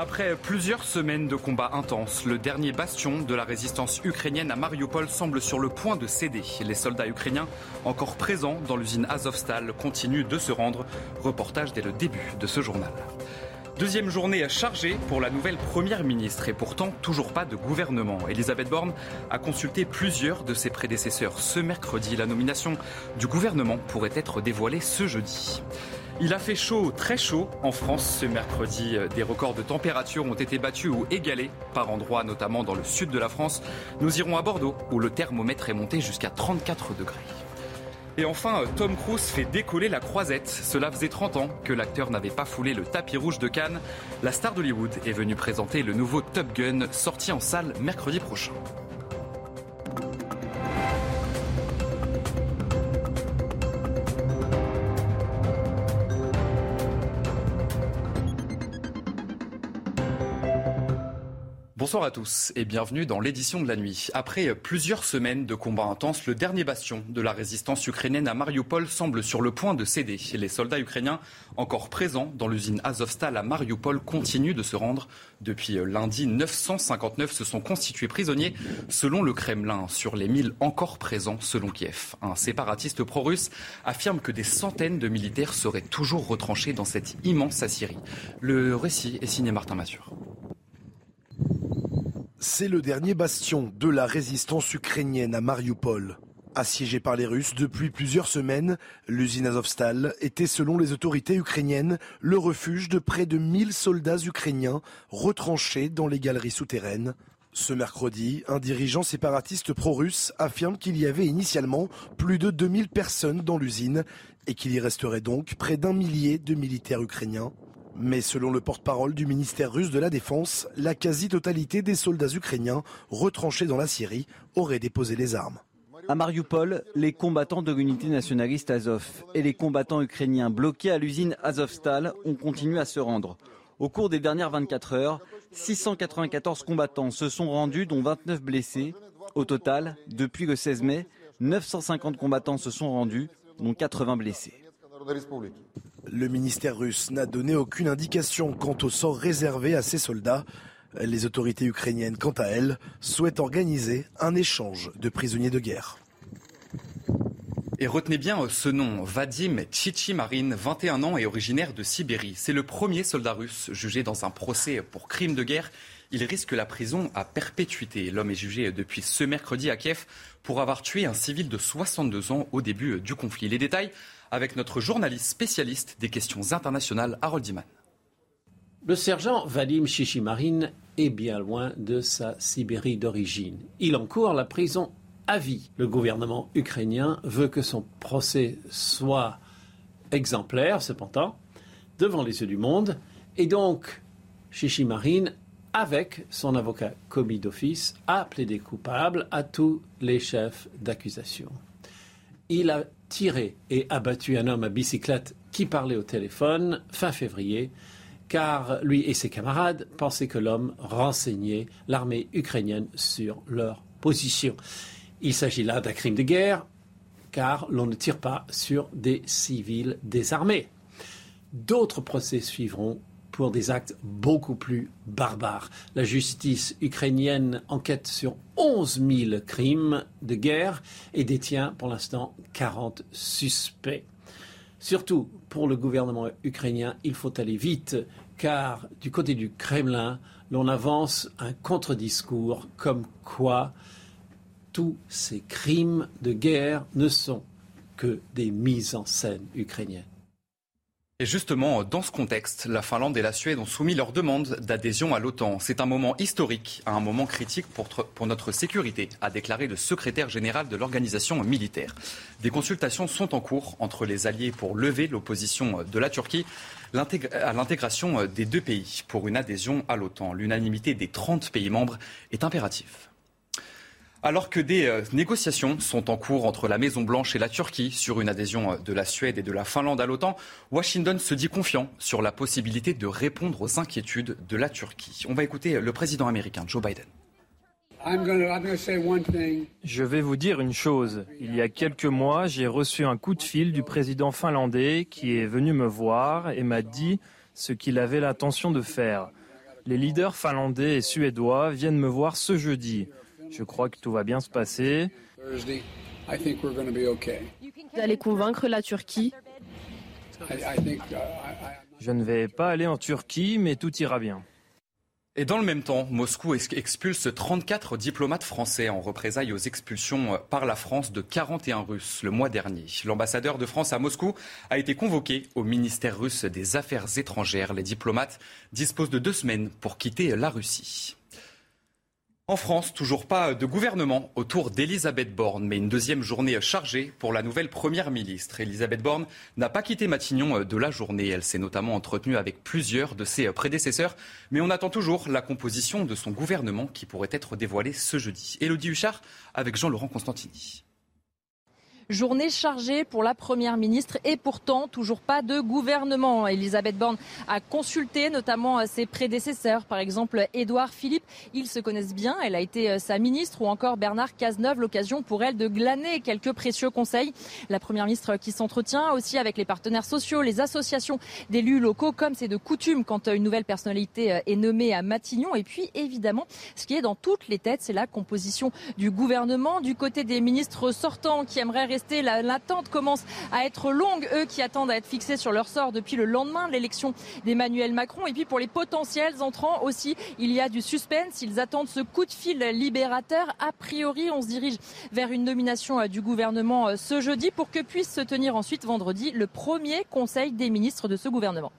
Après plusieurs semaines de combats intenses, le dernier bastion de la résistance ukrainienne à Mariupol semble sur le point de céder. Les soldats ukrainiens, encore présents dans l'usine Azovstal, continuent de se rendre. Reportage dès le début de ce journal. Deuxième journée chargée pour la nouvelle première ministre et pourtant toujours pas de gouvernement. Elisabeth Borne a consulté plusieurs de ses prédécesseurs ce mercredi. La nomination du gouvernement pourrait être dévoilée ce jeudi. Il a fait chaud, très chaud en France ce mercredi. Des records de température ont été battus ou égalés par endroits, notamment dans le sud de la France. Nous irons à Bordeaux où le thermomètre est monté jusqu'à 34 degrés. Et enfin, Tom Cruise fait décoller la croisette. Cela faisait 30 ans que l'acteur n'avait pas foulé le tapis rouge de Cannes. La star d'Hollywood est venue présenter le nouveau Top Gun sorti en salle mercredi prochain. Bonsoir à tous et bienvenue dans l'édition de la nuit. Après plusieurs semaines de combats intenses, le dernier bastion de la résistance ukrainienne à Mariupol semble sur le point de céder. Les soldats ukrainiens encore présents dans l'usine Azovstal à Mariupol continuent de se rendre. Depuis lundi, 959 se sont constitués prisonniers selon le Kremlin sur les 1000 encore présents selon Kiev. Un séparatiste pro-russe affirme que des centaines de militaires seraient toujours retranchés dans cette immense Assyrie. Le récit est signé Martin Massure. C'est le dernier bastion de la résistance ukrainienne à Mariupol. Assiégée par les Russes depuis plusieurs semaines, l'usine Azovstal était, selon les autorités ukrainiennes, le refuge de près de 1000 soldats ukrainiens retranchés dans les galeries souterraines. Ce mercredi, un dirigeant séparatiste pro-russe affirme qu'il y avait initialement plus de 2000 personnes dans l'usine et qu'il y resterait donc près d'un millier de militaires ukrainiens. Mais selon le porte-parole du ministère russe de la Défense, la quasi-totalité des soldats ukrainiens retranchés dans la Syrie auraient déposé les armes. À Mariupol, les combattants de l'unité nationaliste Azov et les combattants ukrainiens bloqués à l'usine Azovstal ont continué à se rendre. Au cours des dernières 24 heures, 694 combattants se sont rendus, dont 29 blessés. Au total, depuis le 16 mai, 950 combattants se sont rendus, dont 80 blessés. Le ministère russe n'a donné aucune indication quant au sort réservé à ces soldats. Les autorités ukrainiennes, quant à elles, souhaitent organiser un échange de prisonniers de guerre. Et retenez bien ce nom, Vadim Tchichimarin, 21 ans et originaire de Sibérie. C'est le premier soldat russe jugé dans un procès pour crime de guerre. Il risque la prison à perpétuité. L'homme est jugé depuis ce mercredi à Kiev pour avoir tué un civil de 62 ans au début du conflit. Les détails avec notre journaliste spécialiste des questions internationales, Harold Diman. Le sergent Vadim Chichimarin est bien loin de sa Sibérie d'origine. Il encourt la prison à vie. Le gouvernement ukrainien veut que son procès soit exemplaire, cependant, devant les yeux du monde. Et donc, Chichimarin, avec son avocat commis d'office, a plaidé coupable à tous les chefs d'accusation. Il a tiré et abattu un homme à bicyclette qui parlait au téléphone fin février, car lui et ses camarades pensaient que l'homme renseignait l'armée ukrainienne sur leur position. Il s'agit là d'un crime de guerre, car l'on ne tire pas sur des civils désarmés. D'autres procès suivront pour des actes beaucoup plus barbares. La justice ukrainienne enquête sur 11 000 crimes de guerre et détient pour l'instant 40 suspects. Surtout pour le gouvernement ukrainien, il faut aller vite, car du côté du Kremlin, l'on avance un contre-discours comme quoi tous ces crimes de guerre ne sont que des mises en scène ukrainiennes. Et justement, dans ce contexte, la Finlande et la Suède ont soumis leur demande d'adhésion à l'OTAN. C'est un moment historique, un moment critique pour, pour, notre sécurité, a déclaré le secrétaire général de l'organisation militaire. Des consultations sont en cours entre les alliés pour lever l'opposition de la Turquie à l'intégration des deux pays pour une adhésion à l'OTAN. L'unanimité des 30 pays membres est impérative. Alors que des euh, négociations sont en cours entre la Maison-Blanche et la Turquie sur une adhésion euh, de la Suède et de la Finlande à l'OTAN, Washington se dit confiant sur la possibilité de répondre aux inquiétudes de la Turquie. On va écouter le président américain Joe Biden. Je vais vous dire une chose. Il y a quelques mois, j'ai reçu un coup de fil du président finlandais qui est venu me voir et m'a dit ce qu'il avait l'intention de faire. Les leaders finlandais et suédois viennent me voir ce jeudi. Je crois que tout va bien se passer. Vous allez convaincre la Turquie Je ne vais pas aller en Turquie, mais tout ira bien. Et dans le même temps, Moscou expulse 34 diplomates français en représailles aux expulsions par la France de 41 Russes le mois dernier. L'ambassadeur de France à Moscou a été convoqué au ministère russe des Affaires étrangères. Les diplomates disposent de deux semaines pour quitter la Russie. En France, toujours pas de gouvernement autour d'Elisabeth Borne, mais une deuxième journée chargée pour la nouvelle première ministre. Elisabeth Borne n'a pas quitté Matignon de la journée. Elle s'est notamment entretenue avec plusieurs de ses prédécesseurs, mais on attend toujours la composition de son gouvernement qui pourrait être dévoilée ce jeudi. Élodie Huchard avec Jean-Laurent Constantini. Journée chargée pour la Première ministre et pourtant toujours pas de gouvernement. Elisabeth Borne a consulté notamment euh, ses prédécesseurs, par exemple Édouard Philippe. Ils se connaissent bien, elle a été euh, sa ministre ou encore Bernard Cazeneuve, l'occasion pour elle de glaner quelques précieux conseils. La Première ministre qui s'entretient aussi avec les partenaires sociaux, les associations d'élus locaux, comme c'est de coutume quand euh, une nouvelle personnalité est nommée à Matignon. Et puis évidemment, ce qui est dans toutes les têtes, c'est la composition du gouvernement. Du côté des ministres sortants qui aimeraient L'attente commence à être longue, eux qui attendent à être fixés sur leur sort depuis le lendemain de l'élection d'Emmanuel Macron. Et puis pour les potentiels entrants aussi, il y a du suspense. Ils attendent ce coup de fil libérateur. A priori, on se dirige vers une nomination euh, du gouvernement euh, ce jeudi pour que puisse se tenir ensuite vendredi le premier conseil des ministres de ce gouvernement.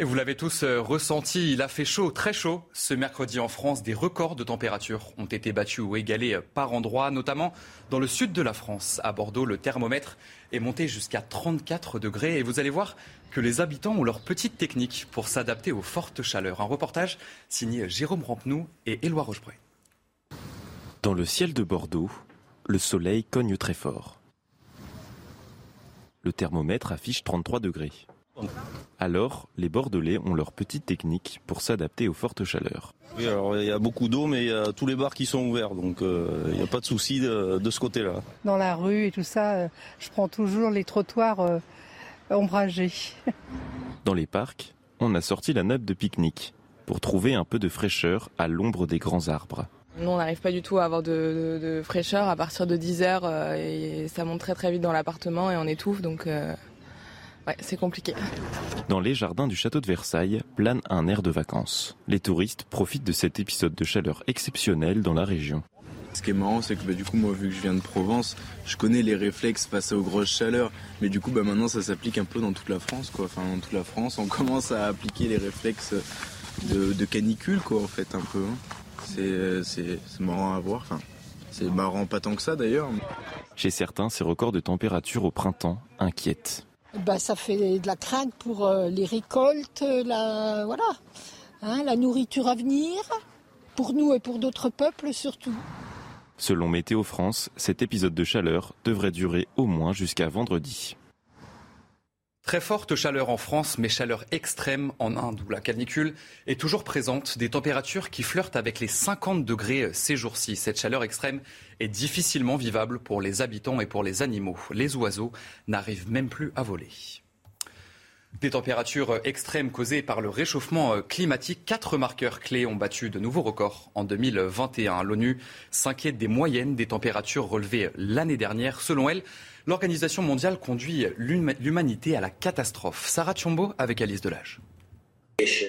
Et vous l'avez tous euh, ressenti, il a fait chaud, très chaud. Ce mercredi en France, des records de température ont été battus ou égalés euh, par endroits, notamment dans le sud de la France. À Bordeaux, le thermomètre est monté jusqu'à 34 degrés. Et vous allez voir que les habitants ont leur petite technique pour s'adapter aux fortes chaleurs. Un reportage signé Jérôme Rampenou et Éloi Rochebré. Dans le ciel de Bordeaux, le soleil cogne très fort. Le thermomètre affiche 33 degrés. Alors, les Bordelais ont leur petite technique pour s'adapter aux fortes chaleurs. Oui, alors il y a beaucoup d'eau, mais il y a tous les bars qui sont ouverts, donc euh, il n'y a pas de souci de, ce côté-là. Dans la rue et tout ça, euh, je prends toujours les trottoirs euh, ombragés. Dans les parcs, on a sorti la nappe de pique-nique pour trouver un peu de fraîcheur à l'ombre des grands arbres. Nous, on n'arrive pas du tout à avoir de, fraîcheur à partir de 10 heures et ça monte très très vite dans l'appartement et on étouffe, donc c'est compliqué. Dans les jardins du château de Versailles plane un air de vacances. Les touristes profitent de cet épisode de chaleur exceptionnel dans la région. Ce qui est marrant, c'est que bah, du coup, moi, vu que je viens de Provence, je connais les réflexes face aux grosses chaleurs. Mais du coup, bah, maintenant, ça s'applique un peu dans toute la France, quoi. Enfin, dans toute la France, on commence à appliquer les réflexes de, canicule, quoi, en fait, un peu. Hein. C'est marrant à voir. Enfin, c'est marrant pas tant que ça, d'ailleurs. Chez certains, ces records de température au printemps inquiètent. Bah, ça fait de la crainte pour euh, les récoltes, la, voilà, hein, la nourriture à venir, pour nous et pour d'autres peuples surtout. Selon Météo France, cet épisode de chaleur devrait durer au moins jusqu'à vendredi. Très forte chaleur en France, mais chaleur extrême en Inde où la canicule est toujours présente. Des températures qui flirtent avec les 50 degrés ces jours-ci. Cette chaleur extrême est difficilement vivable pour les habitants et pour les animaux. Les oiseaux n'arrivent même plus à voler. Des températures extrêmes causées par le réchauffement climatique. Quatre marqueurs clés ont battu de nouveaux records en 2021. L'ONU s'inquiète des moyennes des températures relevées l'année dernière. Selon elle, l'Organisation mondiale conduit l'humanité à la catastrophe. Sarah Tchombo avec Alice Delage.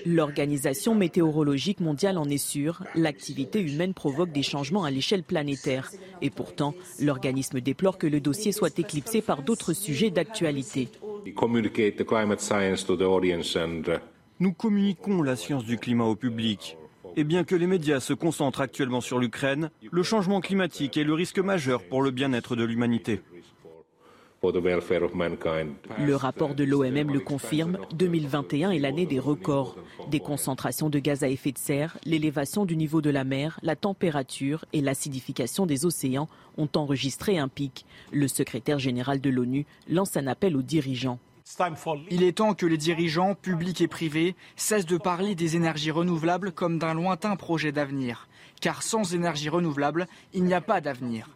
L'Organisation météorologique mondiale en est sûre, l'activité humaine provoque des changements à l'échelle planétaire. Et pourtant, l'organisme déplore que le dossier soit éclipsé par d'autres sujets d'actualité. Nous communiquons la science du climat au public. Et bien que les médias se concentrent actuellement sur l'Ukraine, le changement climatique est le risque majeur pour le bien-être de l'humanité. Le rapport de l'OMM le confirme, 2021 est l'année des records. Des concentrations de gaz à effet de serre, l'élévation du niveau de la mer, la température et l'acidification des océans ont enregistré un pic. Le secrétaire général de l'ONU lance un appel aux dirigeants. Il est temps que les dirigeants, publics et privés, cessent de parler des énergies renouvelables comme d'un lointain projet d'avenir. Car sans énergie renouvelable, il n'y a pas d'avenir.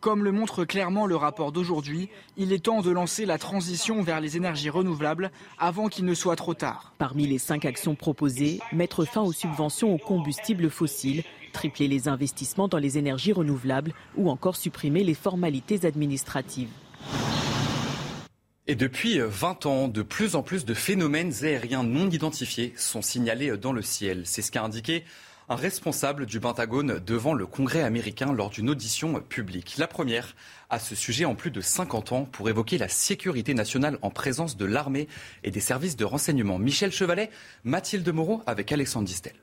Comme le montre clairement le rapport d'aujourd'hui, il est temps de lancer la transition vers les énergies renouvelables avant qu'il ne soit trop tard. Parmi les cinq actions proposées, mettre fin aux subventions aux combustibles fossiles, tripler les investissements dans les énergies renouvelables ou encore supprimer les formalités administratives. Et depuis 20 ans, de plus en plus de phénomènes aériens non identifiés sont signalés dans le ciel. C'est ce qu'a indiqué un responsable du Pentagone devant le Congrès américain lors d'une audition publique. La première à ce sujet en plus de 50 ans pour évoquer la sécurité nationale en présence de l'armée et des services de renseignement. Michel Chevalet, Mathilde Moreau avec Alexandre Distel.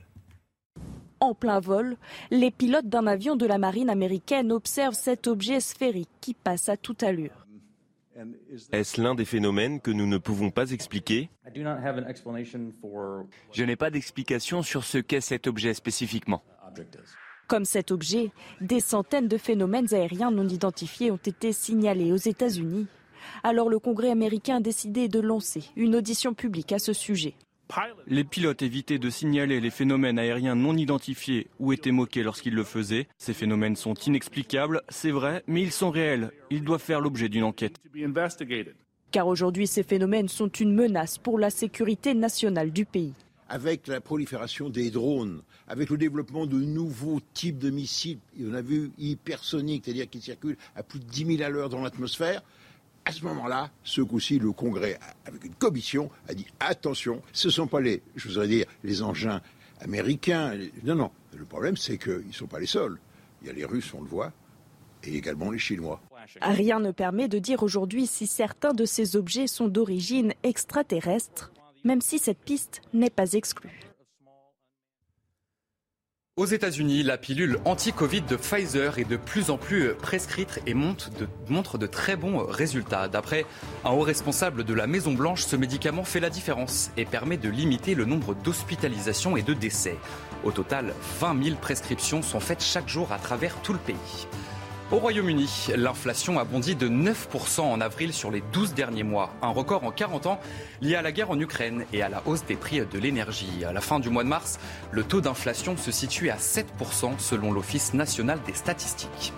En plein vol, les pilotes d'un avion de la marine américaine observent cet objet sphérique qui passe à toute allure. Est-ce l'un des phénomènes que nous ne pouvons pas expliquer? Je n'ai pas d'explication sur ce qu'est cet objet spécifiquement. Comme cet objet, des centaines de phénomènes aériens non identifiés ont été signalés aux États-Unis. Alors le Congrès américain a décidé de lancer une audition publique à ce sujet. Les pilotes évitaient de signaler les phénomènes aériens non identifiés ou étaient moqués lorsqu'ils le faisaient. Ces phénomènes sont inexplicables, c'est vrai, mais ils sont réels. Ils doivent faire l'objet d'une enquête. Car aujourd'hui, ces phénomènes sont une menace pour la sécurité nationale du pays. Avec la prolifération des drones, avec le développement de nouveaux types de missiles, on a vu hypersoniques, c'est-à-dire qui circulent à plus de 10 000 à l'heure dans l'atmosphère, à ce moment-là, ce coup-ci, le Congrès, avec une commission, a dit attention, ce ne sont pas les, je voudrais dire, les engins américains. Non, non. Le problème, c'est qu'ils ne sont pas les seuls. Il y a les Russes, on le voit, et également les Chinois. Rien ne permet de dire aujourd'hui si certains de ces objets sont d'origine extraterrestre, même si cette piste n'est pas exclue. Aux États-Unis, la pilule anti-Covid de Pfizer est de plus en plus prescrite et montre de, très bons résultats. D'après un haut responsable de la Maison-Blanche, ce médicament fait la différence et permet de limiter le nombre d'hospitalisations et de décès. Au total, 20 000 prescriptions sont faites chaque jour à travers tout le pays. Au Royaume-Uni, l'inflation a bondi de 9% en avril sur les 12 derniers mois, un record en 40 ans lié à la guerre en Ukraine et à la hausse des prix de l'énergie. À la fin du mois de mars, le taux d'inflation se situe à 7% selon l'Office national des statistiques.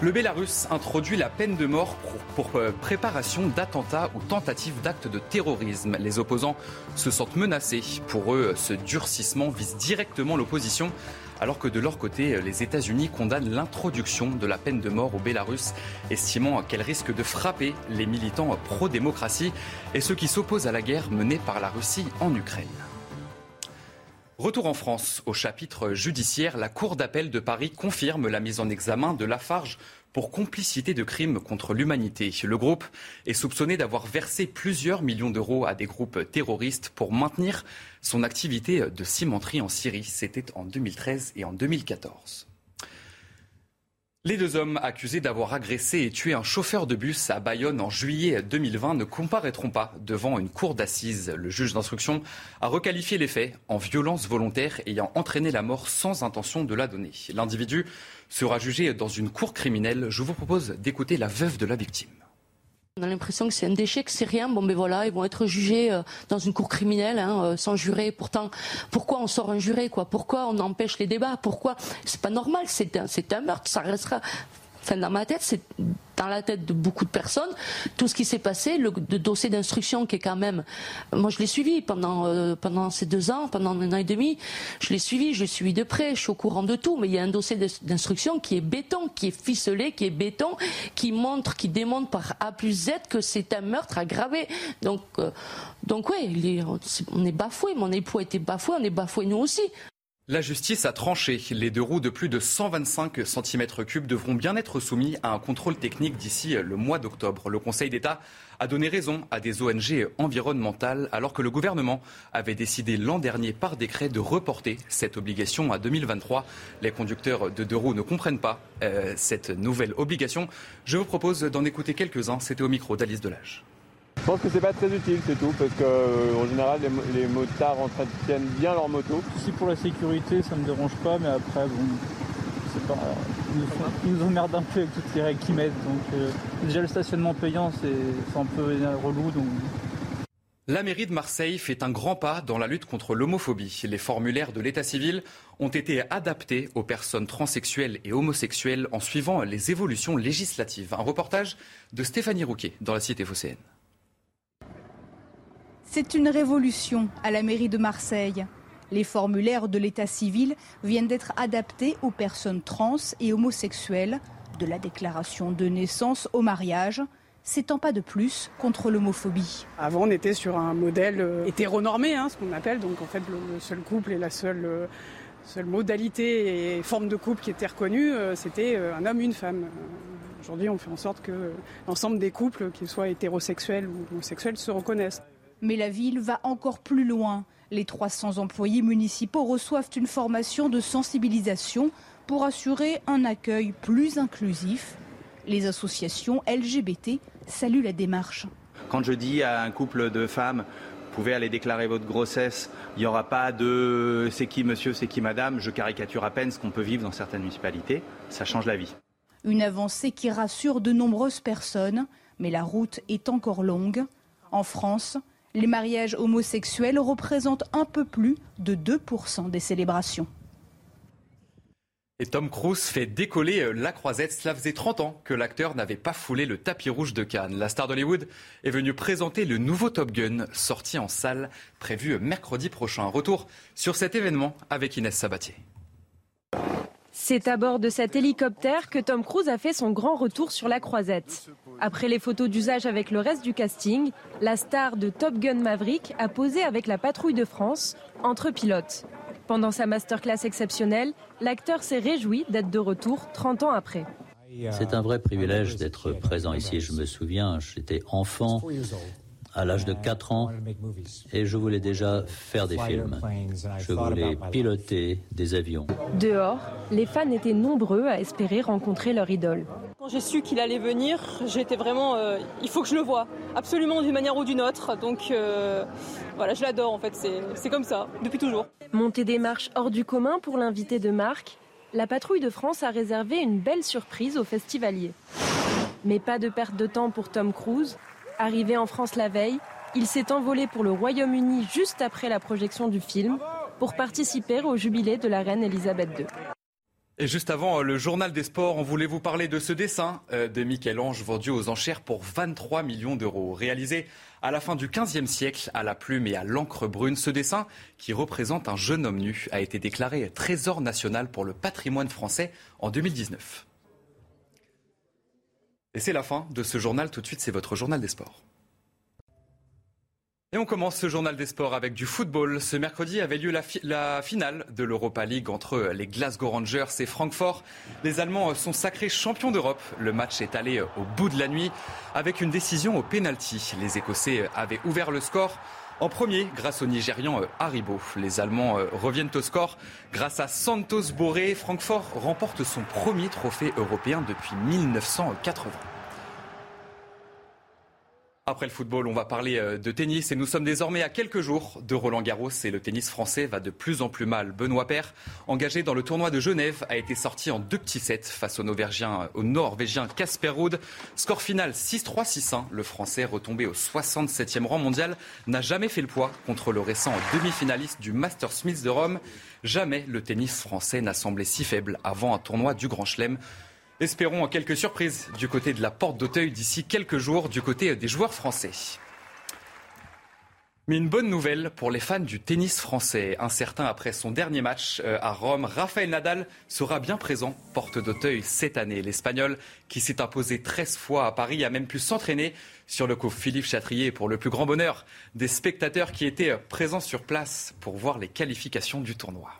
Le Bélarus introduit la peine de mort pour, pour préparation d'attentats ou tentative d'actes de terrorisme. Les opposants se sentent menacés. Pour eux, ce durcissement vise directement l'opposition alors que de leur côté, les États-Unis condamnent l'introduction de la peine de mort au Bélarus, estimant qu'elle risque de frapper les militants pro-démocratie et ceux qui s'opposent à la guerre menée par la Russie en Ukraine. Retour en France, au chapitre judiciaire, la Cour d'appel de Paris confirme la mise en examen de Lafarge pour complicité de crimes contre l'humanité. Le groupe est soupçonné d'avoir versé plusieurs millions d'euros à des groupes terroristes pour maintenir son activité de cimenterie en Syrie. C'était en 2013 et en 2014. Les deux hommes accusés d'avoir agressé et tué un chauffeur de bus à Bayonne en juillet 2020 ne comparaîtront pas devant une cour d'assises. Le juge d'instruction a requalifié les faits en violence volontaire ayant entraîné la mort sans intention de la donner. L'individu sera jugé dans une cour criminelle. Je vous propose d'écouter la veuve de la victime. On a l'impression que c'est un déchet, que c'est rien. Bon, ben voilà, ils vont être jugés euh, dans une cour criminelle, hein, euh, sans juré. Pourtant, pourquoi on sort un juré, quoi? Pourquoi on empêche les débats? Pourquoi? C'est pas normal. C'est un, c'est un meurtre. Ça restera Enfin, dans ma tête, c'est dans la tête de beaucoup de personnes. Tout ce qui s'est passé, le, dossier d'instruction qui est quand même, moi je l'ai suivi pendant euh, pendant ces deux ans, pendant un an et demi, je l'ai suivi, je l'ai suivi de près, je suis au courant de tout. Mais il y a un dossier d'instruction qui est béton, qui est ficelé, qui est béton, qui montre, qui démontre par A plus Z que c'est un meurtre aggravé. Donc euh, donc ouais, on est bafoué, mon époux a été bafoué, on est bafoué nous aussi. La justice a tranché. Les deux roues de plus de 125 cm3 devront bien être soumis à un contrôle technique d'ici le mois d'octobre. Le Conseil d'État a donné raison à des ONG environnementales alors que le gouvernement avait décidé l'an dernier par décret de reporter cette obligation à 2023. Les conducteurs de deux roues ne comprennent pas euh, cette nouvelle obligation. Je vous propose d'en écouter quelques-uns. C'était au micro d'Alice Delage. Je pense que c'est pas très utile, c'est tout, parce qu'en euh, général, les, motards entretiennent bien leur moto. Si pour la sécurité, ça me dérange pas, mais après, bon, c'est pas. Ils nous, emmerdent un peu avec toutes les règles qu'ils mettent. Donc, euh, déjà, le stationnement payant, c'est un peu relou. Donc... La mairie de Marseille fait un grand pas dans la lutte contre l'homophobie. Les formulaires de l'état civil ont été adaptés aux personnes transsexuelles et homosexuelles en suivant les évolutions législatives. Un reportage de Stéphanie Rouquet dans la cité phocéenne. C'est une révolution à la mairie de Marseille. Les formulaires de l'état civil viennent d'être adaptés aux personnes trans et homosexuelles, de la déclaration de naissance au mariage. C'est un pas de plus contre l'homophobie. Avant, on était sur un modèle euh, hétéronormé, hein, ce qu'on appelle. Donc, en fait, le seul couple et la seule, euh, seule modalité et forme de couple qui était reconnue, euh, c'était un homme, une femme. Aujourd'hui, on fait en sorte que l'ensemble des couples, qu'ils soient hétérosexuels ou homosexuels, se reconnaissent. Mais la ville va encore plus loin. Les 300 employés municipaux reçoivent une formation de sensibilisation pour assurer un accueil plus inclusif. Les associations LGBT saluent la démarche. Quand je dis à un couple de femmes, vous pouvez aller déclarer votre grossesse, il n'y aura pas de c'est qui monsieur, c'est qui madame, je caricature à peine ce qu'on peut vivre dans certaines municipalités, ça change la vie. Une avancée qui rassure de nombreuses personnes, mais la route est encore longue. En France, les mariages homosexuels représentent un peu plus de 2% des célébrations. Et Tom Cruise fait décoller euh, la croisette. Cela faisait 30 ans que l'acteur n'avait pas foulé le tapis rouge de Cannes. La star d'Hollywood est venue présenter le nouveau Top Gun, sorti en salle, prévu mercredi prochain. Retour sur cet événement avec Inès Sabatier. C'est à bord de cet hélicoptère que Tom Cruise a fait son grand retour sur la croisette. Après les photos d'usage avec le reste du casting, la star de Top Gun Maverick a posé avec la patrouille de France entre pilotes. Pendant sa masterclass exceptionnelle, l'acteur s'est réjoui d'être de retour 30 ans après. C'est un vrai privilège d'être présent ici. Je me souviens, j'étais enfant à l'âge de 4 ans et je voulais déjà faire des films. Je voulais piloter des avions. Dehors, les fans étaient nombreux à espérer rencontrer leur idole. Quand j'ai su qu'il allait venir, j'étais vraiment, euh, il faut que je le voie, absolument d'une manière ou d'une autre. Donc euh, voilà, je l'adore en fait, c'est comme ça, depuis toujours. Monter des marches hors du commun pour l'invité de marque, la patrouille de France a réservé une belle surprise aux festivaliers. Mais pas de perte de temps pour Tom Cruise. Arrivé en France la veille, il s'est envolé pour le Royaume-Uni juste après la projection du film pour participer au jubilé de la reine Elisabeth II. Et juste avant euh, le journal des sports, on voulait vous parler de ce dessin euh, de Michel-Ange vendu aux enchères pour 23 millions d'euros. Réalisé à la fin du XVe siècle à la plume et à l'encre brune, ce dessin, qui représente un jeune homme nu, a été déclaré trésor national pour le patrimoine français en 2019. Et c'est la fin de ce journal. Tout de suite, c'est votre journal des sports. Et on commence ce journal des sports avec du football. Ce mercredi avait lieu la, finale de l'Europa League entre les Glasgow Rangers et Francfort. Les Allemands sont sacrés champions d'Europe. Le match est allé au bout de la nuit avec une décision au pénalty. Les Écossais avaient ouvert le score en premier, grâce au Nigérian Haribo, les Allemands euh, reviennent au score. Grâce à Santos Boré, Francfort remporte son premier trophée européen depuis 1980. Après le football, on va parler euh, de tennis et nous sommes désormais à quelques jours de Roland Garros et le tennis français va de plus en plus mal. Benoît Paire, engagé dans le tournoi de Genève, a été sorti en deux petits sets face au Norvégien, Casper Ruud. Score final 6-3, 6-1. Le français, retombé au 67e rang mondial, n'a jamais fait le poids contre le récent demi-finaliste du Masters Smith de Rome. Jamais le tennis français n'a semblé si faible avant un tournoi du Grand Chelem. Espérons quelques surprises du côté de la porte d'Auteuil d'ici quelques jours du côté des joueurs français. Mais une bonne nouvelle pour les fans du tennis français. Un certain après son dernier match euh, à Rome, Rafael Nadal sera bien présent porte d'Auteuil cette année. L'Espagnol, qui s'est imposé 13 fois à Paris, a même pu s'entraîner sur le coup Philippe Chatrier pour le plus grand bonheur des spectateurs qui étaient présents sur place pour voir les qualifications du tournoi.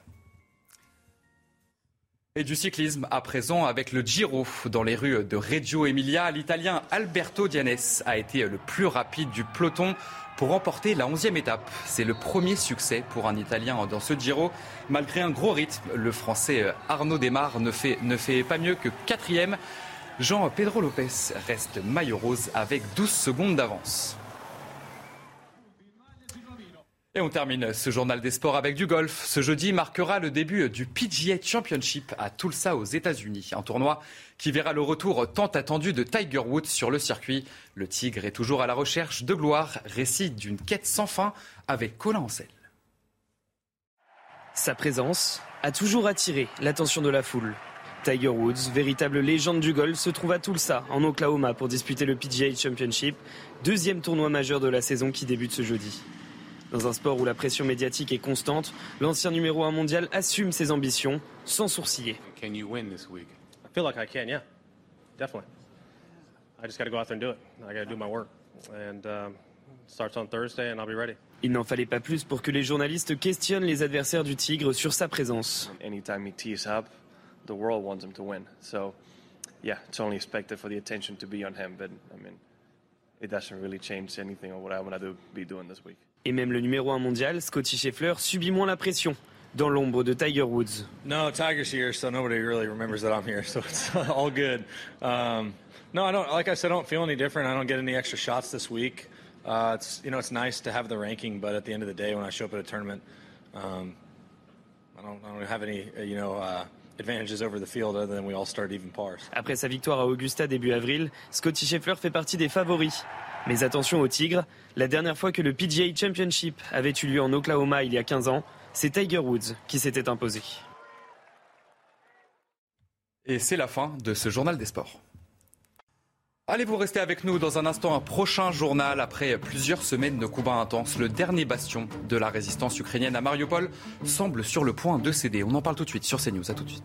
Et du cyclisme à présent avec le Giro dans les rues de Reggio Emilia. L'Italien Alberto Dianes a été le plus rapide du peloton pour remporter la 11e étape. C'est le premier succès pour un Italien dans ce Giro. Malgré un gros rythme, le Français Arnaud Desmar ne fait, ne fait pas mieux que quatrième. Jean Pedro Lopez reste maillot rose avec 12 secondes d'avance. Et on termine ce journal des sports avec du golf. Ce jeudi marquera le début du PGA Championship à Tulsa aux États-Unis. Un tournoi qui verra le retour tant attendu de Tiger Woods sur le circuit. Le Tigre est toujours à la recherche de gloire. Récit d'une quête sans fin avec Colin Ancel. Sa présence a toujours attiré l'attention de la foule. Tiger Woods, véritable légende du golf, se trouve à Tulsa, en Oklahoma, pour disputer le PGA Championship, deuxième tournoi majeur de la saison qui débute ce jeudi. Dans un sport où la pression médiatique est constante, l'ancien numéro 1 mondial assume ses ambitions sans sourciller. Can you win this week? I feel like I can, yeah. Definitely. I just got to go out there and do it. I got to do my work. And um, starts on Thursday and I'll be ready. Il n'en fallait pas plus pour que les journalistes questionnent les adversaires du Tigre sur sa présence. Anytime he tees up, the world wants him to win. So, yeah, it's only expected for the attention to be on him. But, I mean, it doesn't really change anything of what I'm going to be doing this week. Et même le numéro 1 mondial, Scotty Scheffler, subit moins la pression dans l'ombre de Tiger Woods. No, Tiger's here, so nobody really remembers that I'm here, so it's all good. Um, no, I don't. Like I said, I don't feel any different. I don't get any extra shots this week. Uh, it's you know it's nice to have the ranking, but at the end of the day, when I show up at a tournament, um, I don't I don't have any uh, you know. Uh, advantages over the field other than we all start even pars. Après sa victoire à Augusta début avril, Scotty Scheffler fait partie des favoris. Mais attention aux Tigres, la dernière fois que le PGA Championship avait eu lieu en Oklahoma il y a 15 ans, c'est Tiger Woods qui s'était imposé. Et c'est la fin de ce journal des sports. Allez vous rester avec nous dans un instant, un prochain journal après plusieurs semaines de combats intenses. Le dernier bastion de la résistance ukrainienne à Mariupol semble sur le point de céder. On en parle tout de suite sur CNews. À tout de suite.